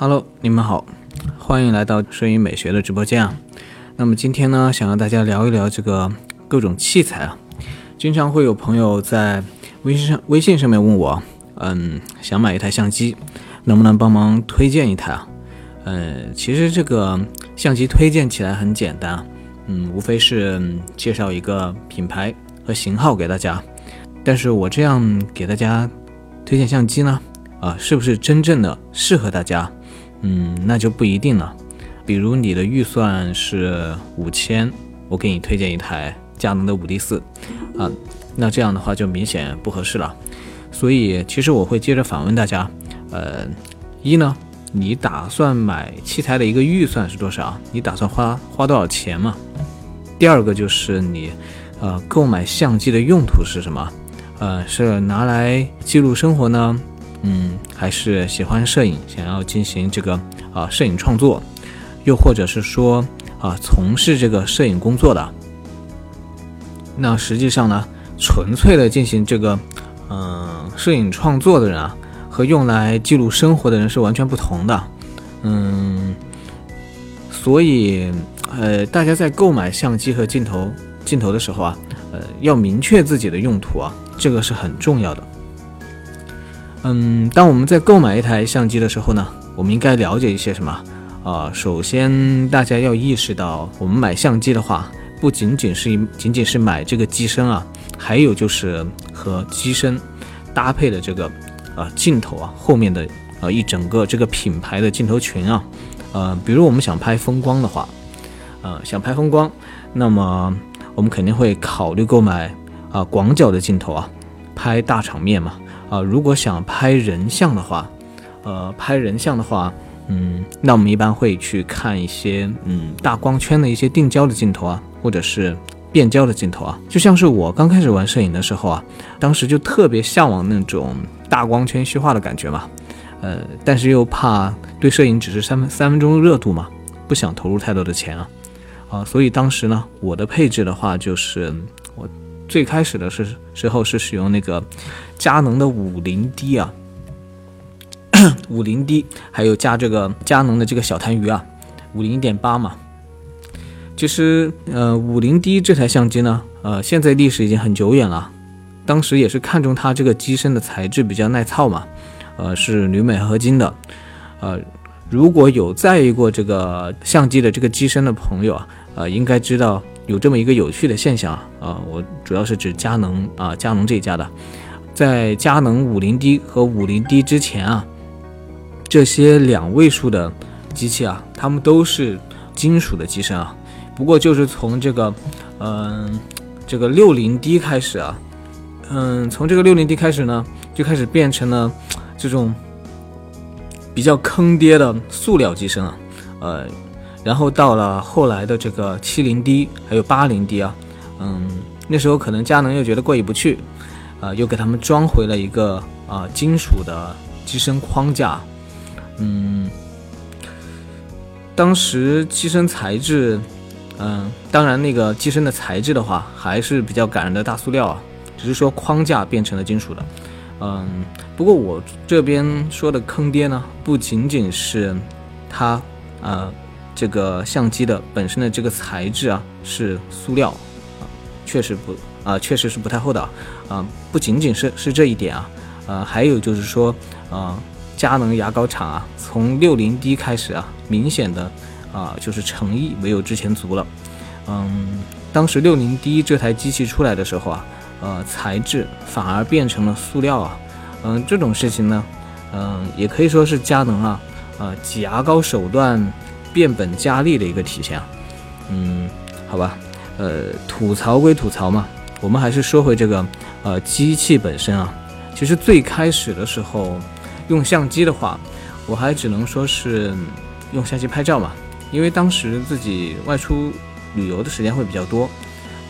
Hello，你们好，欢迎来到摄影美学的直播间啊。那么今天呢，想让大家聊一聊这个各种器材啊。经常会有朋友在微信上微信上面问我，嗯，想买一台相机，能不能帮忙推荐一台啊？嗯，其实这个相机推荐起来很简单啊，嗯，无非是介绍一个品牌和型号给大家。但是我这样给大家推荐相机呢，啊，是不是真正的适合大家？嗯，那就不一定了。比如你的预算是五千，我给你推荐一台佳能的五 D 四，啊，那这样的话就明显不合适了。所以其实我会接着反问大家，呃，一呢，你打算买器材的一个预算是多少？你打算花花多少钱嘛？第二个就是你，呃，购买相机的用途是什么？呃，是拿来记录生活呢？嗯，还是喜欢摄影，想要进行这个啊摄影创作，又或者是说啊从事这个摄影工作的，那实际上呢，纯粹的进行这个嗯摄影创作的人啊，和用来记录生活的人是完全不同的。嗯，所以呃大家在购买相机和镜头镜头的时候啊，呃要明确自己的用途啊，这个是很重要的。嗯，当我们在购买一台相机的时候呢，我们应该了解一些什么？啊，首先大家要意识到，我们买相机的话，不仅仅是仅仅是买这个机身啊，还有就是和机身搭配的这个啊镜头啊后面的啊一整个这个品牌的镜头群啊，呃，比如我们想拍风光的话，呃，想拍风光，那么我们肯定会考虑购买啊广角的镜头啊，拍大场面嘛。啊，如果想拍人像的话，呃，拍人像的话，嗯，那我们一般会去看一些嗯大光圈的一些定焦的镜头啊，或者是变焦的镜头啊。就像是我刚开始玩摄影的时候啊，当时就特别向往那种大光圈虚化的感觉嘛，呃，但是又怕对摄影只是三分三分钟热度嘛，不想投入太多的钱啊，啊，所以当时呢，我的配置的话就是。最开始的是时候是使用那个佳能的五零 D 啊，五零 D，还有加这个佳能的这个小痰盂啊，五零点八嘛。其实呃五零 D 这台相机呢，呃现在历史已经很久远了，当时也是看中它这个机身的材质比较耐操嘛，呃是铝镁合金的，呃如果有在意过这个相机的这个机身的朋友啊，呃应该知道。有这么一个有趣的现象啊，啊我主要是指佳能啊，佳能这一家的，在佳能五零 D 和五零 D 之前啊，这些两位数的机器啊，它们都是金属的机身啊。不过就是从这个，嗯，这个六零 D 开始啊，嗯，从这个六零 D 开始呢，就开始变成了这种比较坑爹的塑料机身啊，呃。然后到了后来的这个七零 D 还有八零 D 啊，嗯，那时候可能佳能又觉得过意不去，啊，又给他们装回了一个啊金属的机身框架，嗯，当时机身材质，嗯，当然那个机身的材质的话还是比较感人的大塑料啊，只是说框架变成了金属的，嗯，不过我这边说的坑爹呢，不仅仅是它，呃。这个相机的本身的这个材质啊是塑料啊，确实不啊，确实是不太厚道啊。不仅仅是是这一点啊，呃，还有就是说，呃，佳能牙膏厂啊，从六零 D 开始啊，明显的啊，就是诚意没有之前足了。嗯，当时六零 D 这台机器出来的时候啊，呃，材质反而变成了塑料啊。嗯，这种事情呢，嗯，也可以说是佳能啊，呃，挤牙膏手段。变本加厉的一个体现，嗯，好吧，呃，吐槽归吐槽嘛，我们还是说回这个，呃，机器本身啊，其实最开始的时候用相机的话，我还只能说是用相机拍照嘛，因为当时自己外出旅游的时间会比较多，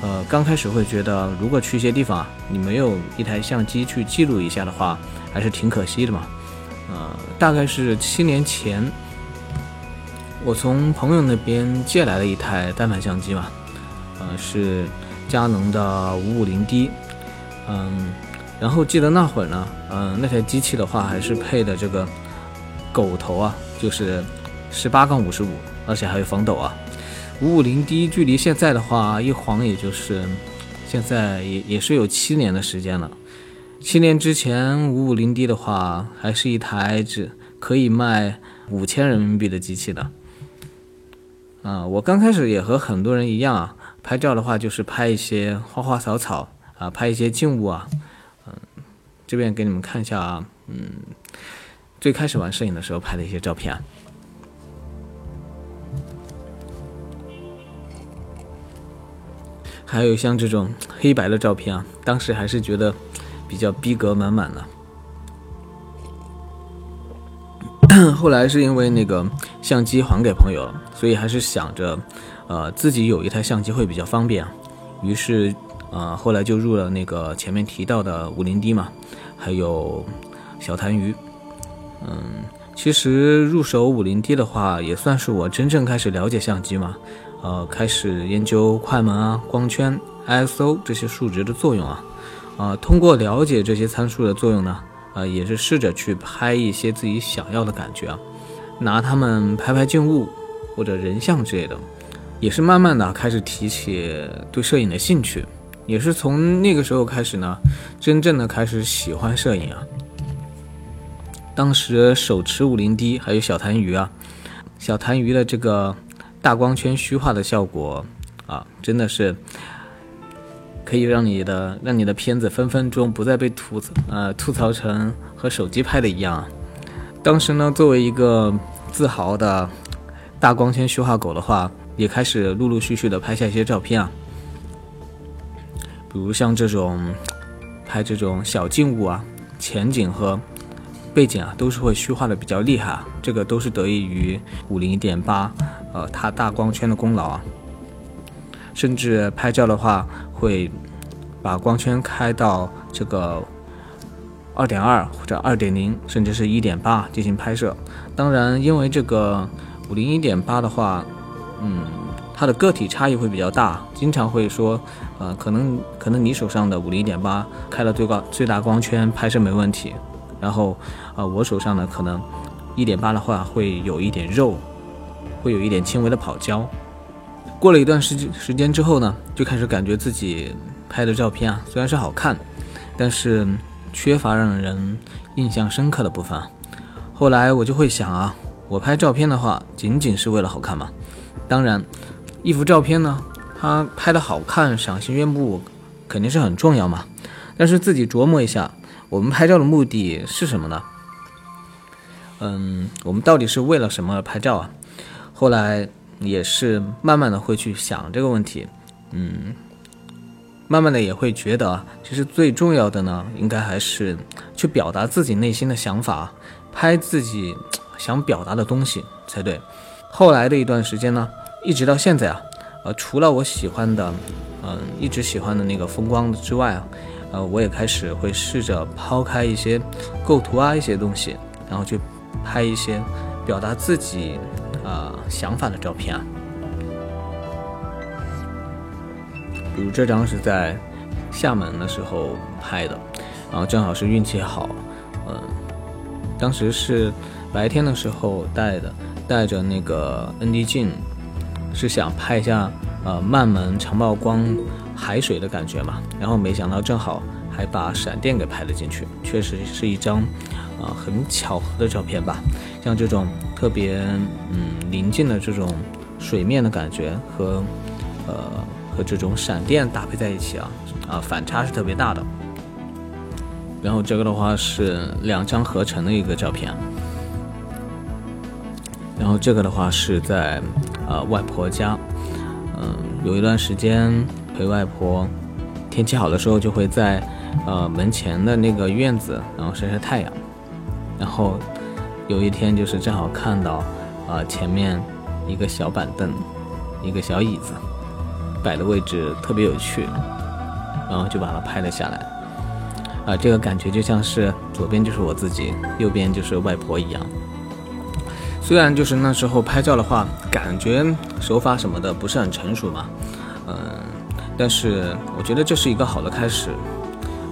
呃，刚开始会觉得如果去一些地方啊，你没有一台相机去记录一下的话，还是挺可惜的嘛，呃，大概是七年前。我从朋友那边借来了一台单反相机嘛，呃，是佳能的五五零 D，嗯，然后记得那会儿呢，嗯，那台机器的话还是配的这个狗头啊，就是十八杠五十五，而且还有防抖啊。五五零 D 距离现在的话，一晃也就是现在也也是有七年的时间了。七年之前，五五零 D 的话，还是一台只可以卖五千人民币的机器的。啊，我刚开始也和很多人一样啊，拍照的话就是拍一些花花草草啊，拍一些静物啊。嗯，这边给你们看一下啊，嗯，最开始玩摄影的时候拍的一些照片啊。还有像这种黑白的照片啊，当时还是觉得比较逼格满满的。后来是因为那个相机还给朋友了，所以还是想着，呃，自己有一台相机会比较方便。于是，呃，后来就入了那个前面提到的五零 D 嘛，还有小痰盂。嗯，其实入手五零 D 的话，也算是我真正开始了解相机嘛。呃，开始研究快门啊、光圈、ISO 这些数值的作用啊，啊，通过了解这些参数的作用呢，呃，也是试着去拍一些自己想要的感觉啊，拿它们拍拍静物或者人像之类的，也是慢慢的开始提起对摄影的兴趣，也是从那个时候开始呢，真正的开始喜欢摄影啊。当时手持五零 D 还有小痰盂啊，小痰盂的这个。大光圈虚化的效果啊，真的是可以让你的让你的片子分分钟不再被吐呃吐槽成和手机拍的一样。当时呢，作为一个自豪的大光圈虚化狗的话，也开始陆陆续续的拍下一些照片啊，比如像这种拍这种小静物啊、前景和背景啊，都是会虚化的比较厉害。这个都是得益于五零一点八。呃，它大光圈的功劳啊，甚至拍照的话会把光圈开到这个二点二或者二点零，甚至是一点八进行拍摄。当然，因为这个五零一点八的话，嗯，它的个体差异会比较大，经常会说，呃，可能可能你手上的五零一点八开了最高最大光圈拍摄没问题，然后，呃，我手上呢可能一点八的话会有一点肉。会有一点轻微的跑焦。过了一段时间时间之后呢，就开始感觉自己拍的照片啊，虽然是好看，但是缺乏让人印象深刻的部分。后来我就会想啊，我拍照片的话，仅仅是为了好看吗？当然，一幅照片呢，它拍的好看、赏心悦目，肯定是很重要嘛。但是自己琢磨一下，我们拍照的目的是什么呢？嗯，我们到底是为了什么而拍照啊？后来也是慢慢的会去想这个问题，嗯，慢慢的也会觉得，其实最重要的呢，应该还是去表达自己内心的想法，拍自己想表达的东西才对。后来的一段时间呢，一直到现在啊，呃，除了我喜欢的，嗯，一直喜欢的那个风光之外啊，呃，我也开始会试着抛开一些构图啊一些东西，然后去拍一些表达自己。呃，想法的照片啊，比如这张是在厦门的时候拍的，然后正好是运气好，嗯，当时是白天的时候带的，带着那个 ND 镜，是想拍一下呃慢门长曝光海水的感觉嘛，然后没想到正好还把闪电给拍了进去，确实是一张啊很巧合的照片吧，像这种。特别嗯宁静的这种水面的感觉和呃和这种闪电搭配在一起啊啊反差是特别大的。然后这个的话是两张合成的一个照片。然后这个的话是在呃外婆家，嗯有一段时间陪外婆，天气好的时候就会在呃门前的那个院子然后晒晒太阳，然后。有一天，就是正好看到，啊，前面一个小板凳，一个小椅子，摆的位置特别有趣，然后就把它拍了下来。啊，这个感觉就像是左边就是我自己，右边就是外婆一样。虽然就是那时候拍照的话，感觉手法什么的不是很成熟嘛，嗯，但是我觉得这是一个好的开始。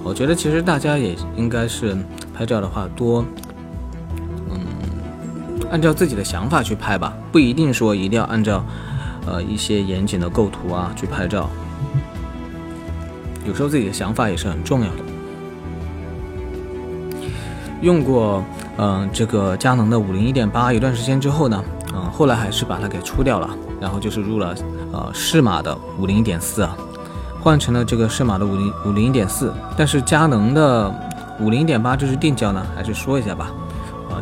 我觉得其实大家也应该是拍照的话多。按照自己的想法去拍吧，不一定说一定要按照呃一些严谨的构图啊去拍照。有时候自己的想法也是很重要的。用过嗯这个佳能的五零一点八一段时间之后呢，嗯后来还是把它给出掉了，然后就是入了呃适马的五零一点四啊，换成了这个适马的五零五零一点四。但是佳能的五零一点八这支定焦呢，还是说一下吧，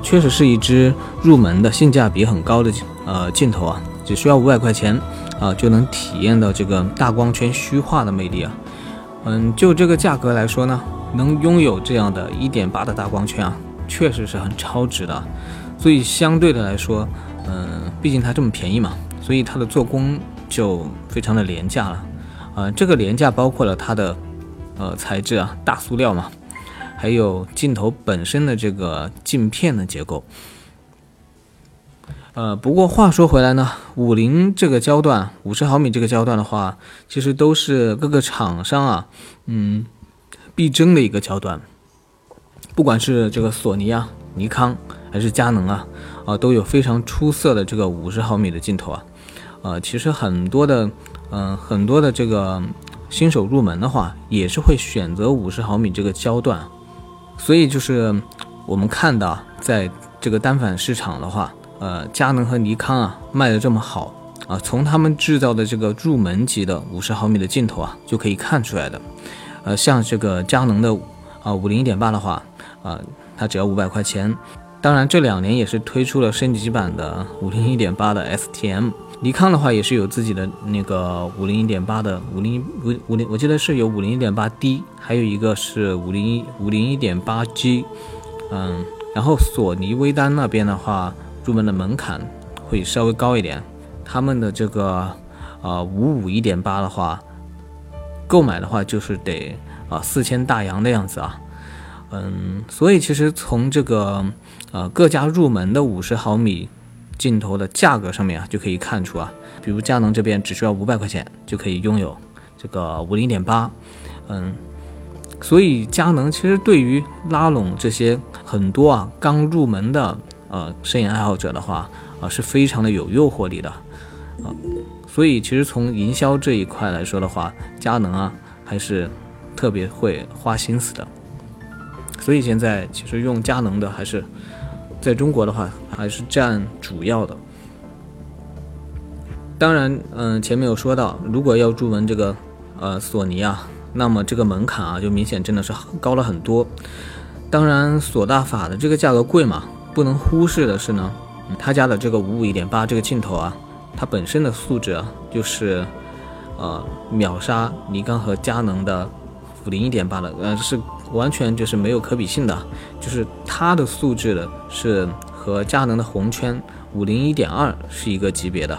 确实是一支入门的性价比很高的呃镜头啊，只需要五百块钱啊就能体验到这个大光圈虚化的魅力啊。嗯，就这个价格来说呢，能拥有这样的一点八的大光圈啊，确实是很超值的。所以相对的来说，嗯，毕竟它这么便宜嘛，所以它的做工就非常的廉价了。啊，这个廉价包括了它的呃材质啊，大塑料嘛，还有镜头本身的这个镜片的结构。呃，不过话说回来呢，五零这个焦段，五十毫米这个焦段的话，其实都是各个厂商啊，嗯，必争的一个焦段。不管是这个索尼啊、尼康还是佳能啊，啊，都有非常出色的这个五十毫米的镜头啊。呃，其实很多的，嗯，很多的这个新手入门的话，也是会选择五十毫米这个焦段。所以就是我们看到，在这个单反市场的话。呃，佳能和尼康啊卖的这么好啊，从他们制造的这个入门级的五十毫米的镜头啊就可以看出来的。呃，像这个佳能的啊五零一点八的话啊，它只要五百块钱。当然这两年也是推出了升级版的五零一点八的 STM。尼康的话也是有自己的那个五零一点八的五零五五零，我记得是有五零一点八 D，还有一个是五零一五零一点八 G。嗯，然后索尼微单那边的话。入门的门槛会稍微高一点，他们的这个啊五五一点八的话，购买的话就是得啊四千大洋的样子啊，嗯，所以其实从这个呃各家入门的五十毫米镜头的价格上面啊就可以看出啊，比如佳能这边只需要五百块钱就可以拥有这个五零点八，嗯，所以佳能其实对于拉拢这些很多啊刚入门的。呃，摄影爱好者的话，啊，是非常的有诱惑力的，啊，所以其实从营销这一块来说的话，佳能啊还是特别会花心思的，所以现在其实用佳能的还是在中国的话还是占主要的。当然，嗯，前面有说到，如果要入门这个呃索尼啊，那么这个门槛啊就明显真的是高了很多。当然，索大法的这个价格贵嘛。不能忽视的是呢，他家的这个五五一点八这个镜头啊，它本身的素质啊，就是呃秒杀尼康和佳能的五零一点八的，呃是完全就是没有可比性的，就是它的素质的是和佳能的红圈五零一点二是一个级别的，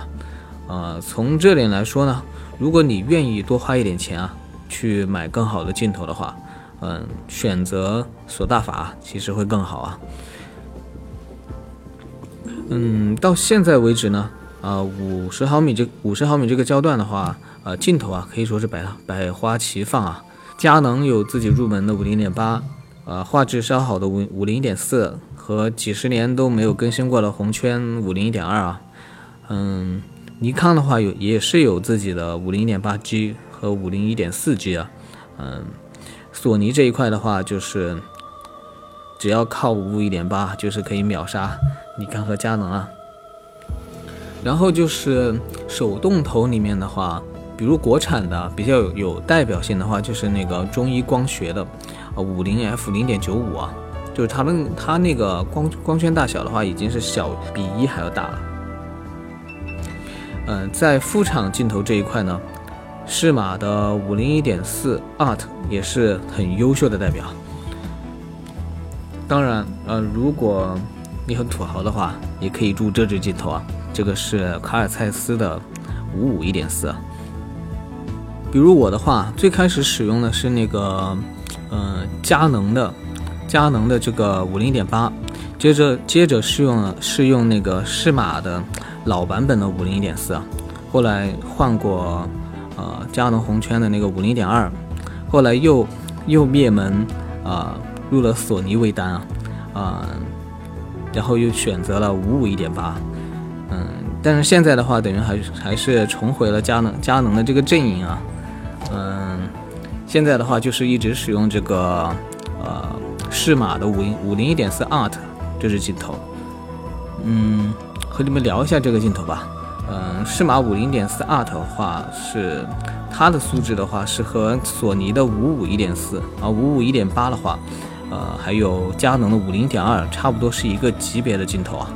呃从这点来说呢，如果你愿意多花一点钱啊，去买更好的镜头的话，嗯选择索大法其实会更好啊。嗯，到现在为止呢，啊，五十毫米这五十毫米这个焦段的话，呃，镜头啊可以说是百百花齐放啊。佳能有自己入门的五零点八，呃，画质稍好的五五零点四和几十年都没有更新过的红圈五零一点二啊。嗯，尼康的话有也是有自己的五零一点八 G 和五零一点四 G 啊。嗯，索尼这一块的话就是。只要靠五五一点八，就是可以秒杀尼康和佳能啊。然后就是手动头里面的话，比如国产的比较有有代表性的话，就是那个中医光学的啊五零 F 零点九五啊，就是它们它那个光光圈大小的话，已经是小比一还要大了。嗯，在副厂镜头这一块呢，适马的五零一点四 Art 也是很优秀的代表。当然，呃，如果你很土豪的话，也可以入这支镜头啊。这个是卡尔蔡司的五五一点四。比如我的话，最开始使用的是那个，呃，佳能的，佳能的这个五零点八，接着接着是用了是用那个适马的老版本的五零点四，后来换过呃佳能红圈的那个五零点二，后来又又灭门啊。入了索尼微单啊，啊，然后又选择了五五一点八，嗯，但是现在的话，等于还还是重回了佳能佳能的这个阵营啊，嗯，现在的话就是一直使用这个呃适马的五零五零一点四 Art 这支镜头，嗯，和你们聊一下这个镜头吧，嗯，适马五零点四 Art 的话是它的素质的话是和索尼的五五一点四啊五五一点八的话。呃，还有佳能的五零点二，差不多是一个级别的镜头啊。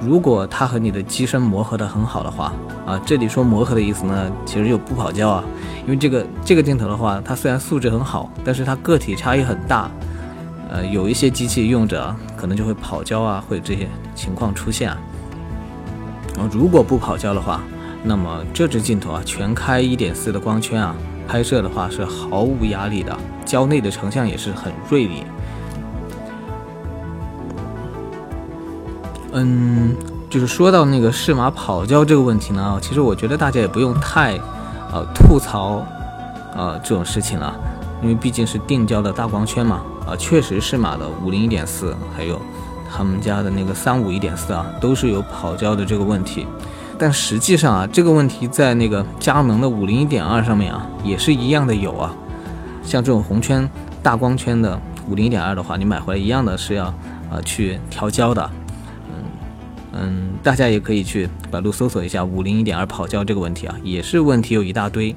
如果它和你的机身磨合的很好的话，啊，这里说磨合的意思呢，其实就不跑焦啊。因为这个这个镜头的话，它虽然素质很好，但是它个体差异很大，呃，有一些机器用着可能就会跑焦啊，会有这些情况出现啊。如果不跑焦的话，那么这支镜头啊，全开一点四的光圈啊，拍摄的话是毫无压力的，焦内的成像也是很锐利。嗯，就是说到那个适马跑焦这个问题呢，其实我觉得大家也不用太，呃，吐槽，呃，这种事情了，因为毕竟是定焦的大光圈嘛，啊，确实适马的五零一点四，还有他们家的那个三五一点四啊，都是有跑焦的这个问题，但实际上啊，这个问题在那个佳能的五零一点二上面啊，也是一样的有啊，像这种红圈大光圈的五零一点二的话，你买回来一样的是要，呃，去调焦的。嗯，大家也可以去百度搜索一下五零一点二跑焦这个问题啊，也是问题有一大堆。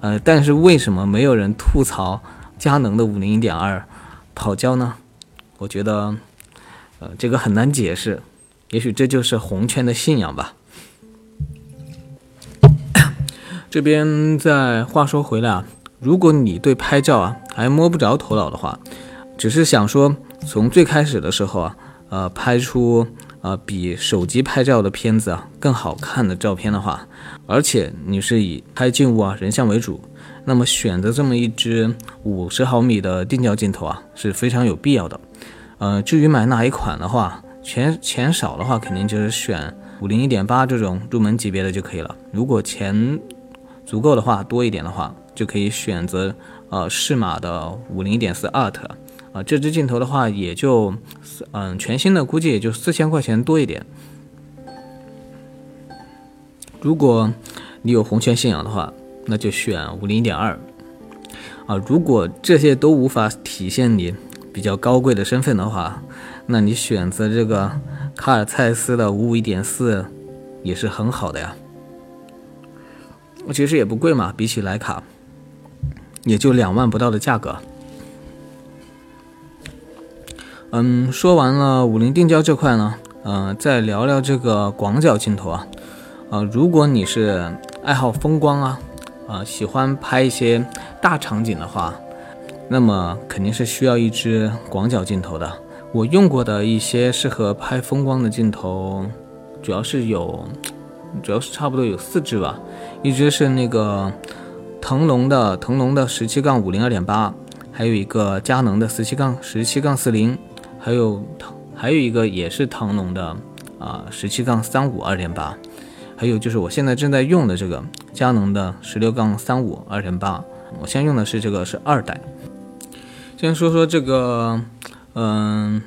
呃，但是为什么没有人吐槽佳能的五零一点二跑焦呢？我觉得，呃，这个很难解释。也许这就是红圈的信仰吧。这边再话说回来啊，如果你对拍照啊还摸不着头脑的话，只是想说从最开始的时候啊，呃，拍出。啊，比手机拍照的片子啊更好看的照片的话，而且你是以拍静物啊人像为主，那么选择这么一支五十毫米的定焦镜头啊是非常有必要的。呃，至于买哪一款的话，钱钱少的话肯定就是选五零一点八这种入门级别的就可以了。如果钱足够的话，多一点的话，就可以选择呃适马的五零一点四 Art。啊，这支镜头的话也就，嗯，全新的估计也就四千块钱多一点。如果你有红圈信仰的话，那就选五零点二。啊，如果这些都无法体现你比较高贵的身份的话，那你选择这个卡尔蔡司的五五一点四也是很好的呀。其实也不贵嘛，比起徕卡，也就两万不到的价格。嗯，说完了五零定焦这块呢，呃，再聊聊这个广角镜头啊，呃，如果你是爱好风光啊，啊，喜欢拍一些大场景的话，那么肯定是需要一支广角镜头的。我用过的一些适合拍风光的镜头，主要是有，主要是差不多有四支吧，一支是那个腾龙的腾龙的十七杠五零二点八，还有一个佳能的十七杠十七杠四零。还有，还有一个也是腾龙的啊，十七杠三五二点八，还有就是我现在正在用的这个佳能的十六杠三五二点八，我现在用的是这个是二代。先说说这个，嗯，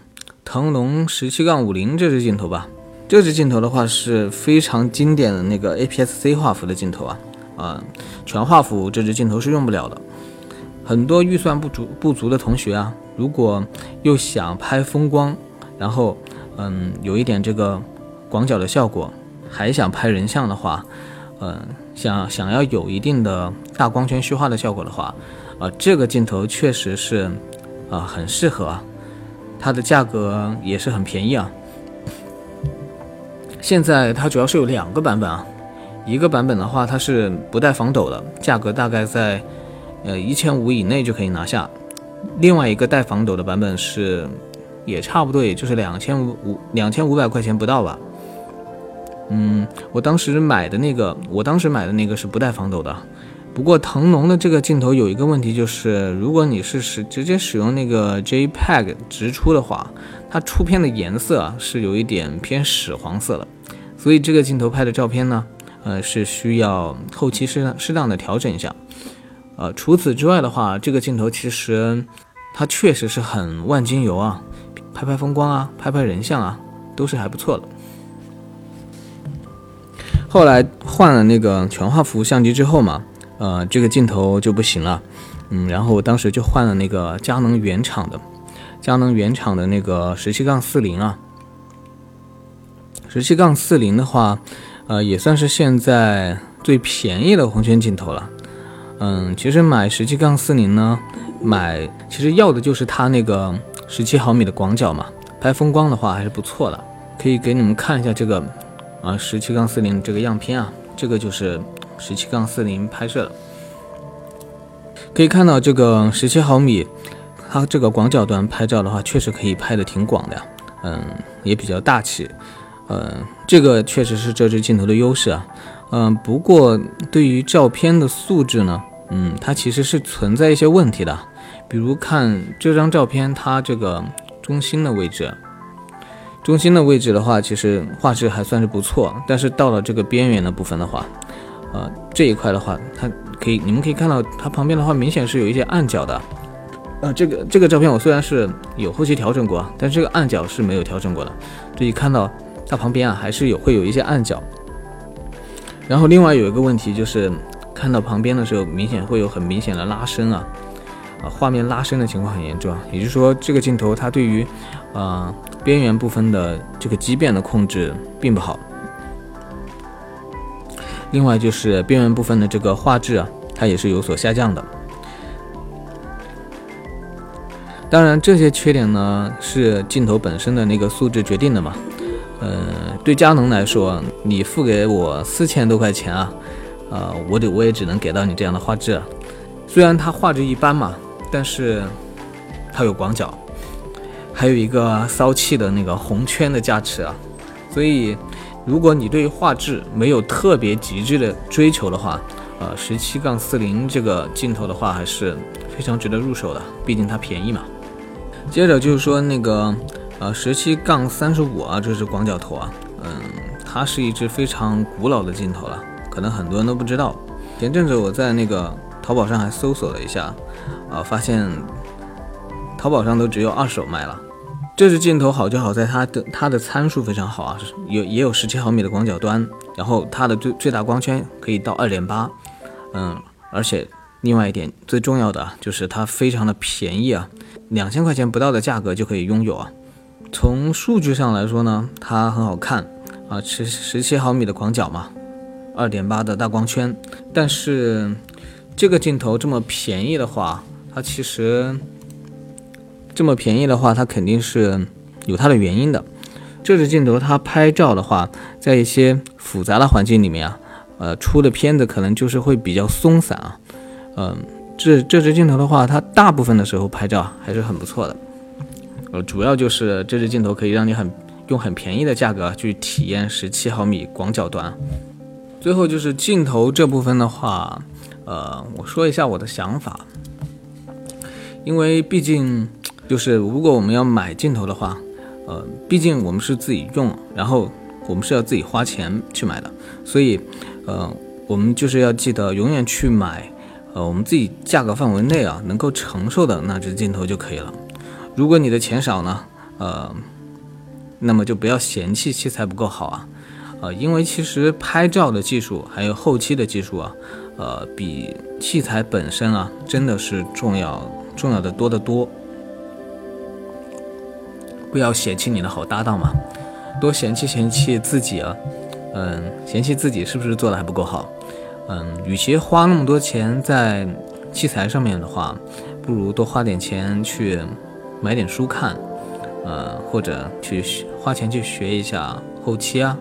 腾龙十七杠五零这支镜头吧。这支镜头的话是非常经典的那个 APS-C 画幅的镜头啊，啊，全画幅这支镜头是用不了的。很多预算不足不足的同学啊。如果又想拍风光，然后嗯有一点这个广角的效果，还想拍人像的话，嗯想想要有一定的大光圈虚化的效果的话，啊这个镜头确实是啊很适合，啊，它的价格也是很便宜啊。现在它主要是有两个版本啊，一个版本的话它是不带防抖的，价格大概在呃一千五以内就可以拿下。另外一个带防抖的版本是，也差不多，也就是两千五五两千五百块钱不到吧。嗯，我当时买的那个，我当时买的那个是不带防抖的。不过腾龙的这个镜头有一个问题，就是如果你是使直接使用那个 JPEG 直出的话，它出片的颜色是有一点偏屎黄色的，所以这个镜头拍的照片呢，呃是需要后期适当适当的调整一下。呃，除此之外的话，这个镜头其实它确实是很万金油啊，拍拍风光啊，拍拍人像啊，都是还不错的。后来换了那个全画幅相机之后嘛，呃，这个镜头就不行了，嗯，然后我当时就换了那个佳能原厂的，佳能原厂的那个十七杠四零啊，十七杠四零的话，呃，也算是现在最便宜的红圈镜头了。嗯，其实买十七杠四零呢，买其实要的就是它那个十七毫米的广角嘛，拍风光的话还是不错的。可以给你们看一下这个啊十七杠四零这个样片啊，这个就是十七杠四零拍摄的。可以看到这个十七毫米，它这个广角端拍照的话，确实可以拍的挺广的，嗯，也比较大气，嗯，这个确实是这支镜头的优势啊。嗯，不过对于照片的素质呢，嗯，它其实是存在一些问题的。比如看这张照片，它这个中心的位置，中心的位置的话，其实画质还算是不错。但是到了这个边缘的部分的话，呃，这一块的话，它可以，你们可以看到它旁边的话，明显是有一些暗角的。呃，这个这个照片我虽然是有后期调整过，但这个暗角是没有调整过的。这一看到它旁边啊，还是有会有一些暗角。然后另外有一个问题就是，看到旁边的时候，明显会有很明显的拉伸啊，啊，画面拉伸的情况很严重啊。也就是说，这个镜头它对于，啊，边缘部分的这个畸变的控制并不好。另外就是边缘部分的这个画质啊，它也是有所下降的。当然，这些缺点呢是镜头本身的那个素质决定的嘛。呃，对佳能来说，你付给我四千多块钱啊，呃，我得我也只能给到你这样的画质。虽然它画质一般嘛，但是它有广角，还有一个骚气的那个红圈的加持啊。所以，如果你对画质没有特别极致的追求的话，呃，十七杠四零这个镜头的话还是非常值得入手的，毕竟它便宜嘛。接着就是说那个。呃，十七杠三十五啊，这是广角头啊，嗯，它是一支非常古老的镜头了，可能很多人都不知道。前阵子我在那个淘宝上还搜索了一下，啊，发现淘宝上都只有二手卖了。这支镜头好就好在它的它的参数非常好啊，有也有十七毫米的广角端，然后它的最最大光圈可以到二点八，嗯，而且另外一点最重要的就是它非常的便宜啊，两千块钱不到的价格就可以拥有啊。从数据上来说呢，它很好看啊，十十七毫米的广角嘛，二点八的大光圈。但是这个镜头这么便宜的话，它其实这么便宜的话，它肯定是有它的原因的。这支镜头它拍照的话，在一些复杂的环境里面啊，呃，出的片子可能就是会比较松散啊。嗯，这这支镜头的话，它大部分的时候拍照还是很不错的。呃，主要就是这支镜头可以让你很用很便宜的价格去体验十七毫米广角端。最后就是镜头这部分的话，呃，我说一下我的想法，因为毕竟就是如果我们要买镜头的话，呃，毕竟我们是自己用，然后我们是要自己花钱去买的，所以呃，我们就是要记得永远去买呃我们自己价格范围内啊能够承受的那支镜头就可以了。如果你的钱少呢，呃，那么就不要嫌弃器材不够好啊，呃，因为其实拍照的技术还有后期的技术啊，呃，比器材本身啊真的是重要重要的多得多。不要嫌弃你的好搭档嘛，多嫌弃嫌弃自己啊，嗯，嫌弃自己是不是做的还不够好？嗯，与其花那么多钱在器材上面的话，不如多花点钱去。买点书看，呃，或者去花钱去学一下后期啊，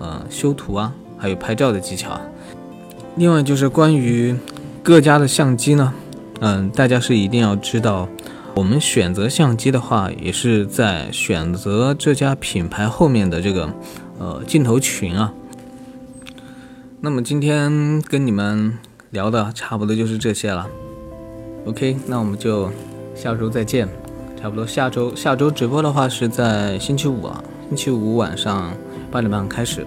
呃，修图啊，还有拍照的技巧。另外就是关于各家的相机呢，嗯，大家是一定要知道，我们选择相机的话，也是在选择这家品牌后面的这个呃镜头群啊。那么今天跟你们聊的差不多就是这些了。OK，那我们就下周再见。差不多下周下周直播的话是在星期五啊，星期五晚上八点半开始。